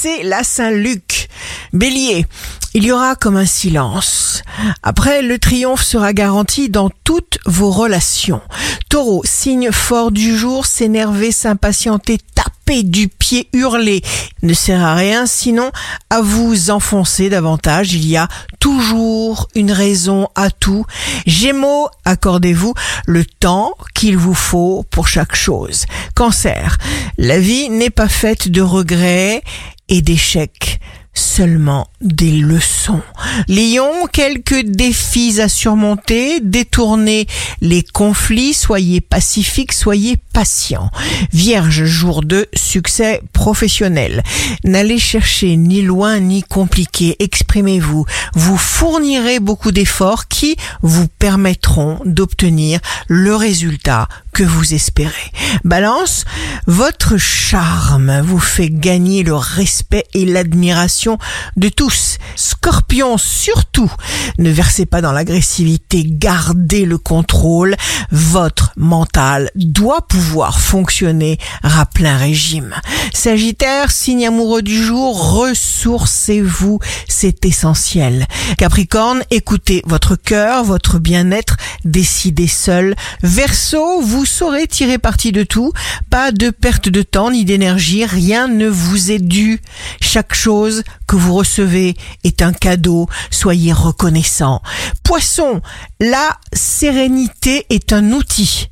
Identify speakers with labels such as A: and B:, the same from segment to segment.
A: c'est la Saint-Luc. Bélier, il y aura comme un silence. Après, le triomphe sera garanti dans toutes vos relations. Taureau, signe fort du jour, s'énerver, s'impatienter, taper du pied, hurler ne sert à rien, sinon à vous enfoncer davantage. Il y a toujours une raison à tout. Gémeaux, accordez-vous le temps qu'il vous faut pour chaque chose. Cancer, la vie n'est pas faite de regrets et d'échecs seulement des leçons. Lion, quelques défis à surmonter, détournez les conflits, soyez pacifique, soyez patient. Vierge, jour de succès professionnel. N'allez chercher ni loin ni compliqué, exprimez-vous. Vous fournirez beaucoup d'efforts qui vous permettront d'obtenir le résultat que vous espérez. Balance, votre charme vous fait gagner le respect et l'admiration de tous. Scorpion, surtout, ne versez pas dans l'agressivité, gardez le contrôle. Votre mental doit pouvoir fonctionner à plein régime. Sagittaire, signe amoureux du jour, ressourcez-vous, c'est essentiel. Capricorne, écoutez votre cœur, votre bien-être, décidez seul. Verseau, vous saurez tirer parti de tout, pas de perte de temps ni d'énergie, rien ne vous est dû. Chaque chose que vous recevez est un cadeau, soyez reconnaissant. Poisson, la sérénité est un outil.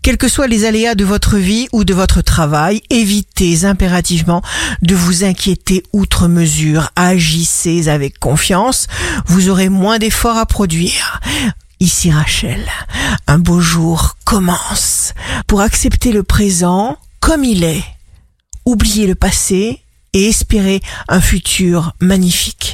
A: Quels que soient les aléas de votre vie ou de votre travail, évitez impérativement de vous inquiéter outre mesure. Agissez avec confiance, vous aurez moins d'efforts à produire. Ici Rachel, un beau jour commence pour accepter le présent comme il est, oublier le passé et espérer un futur magnifique.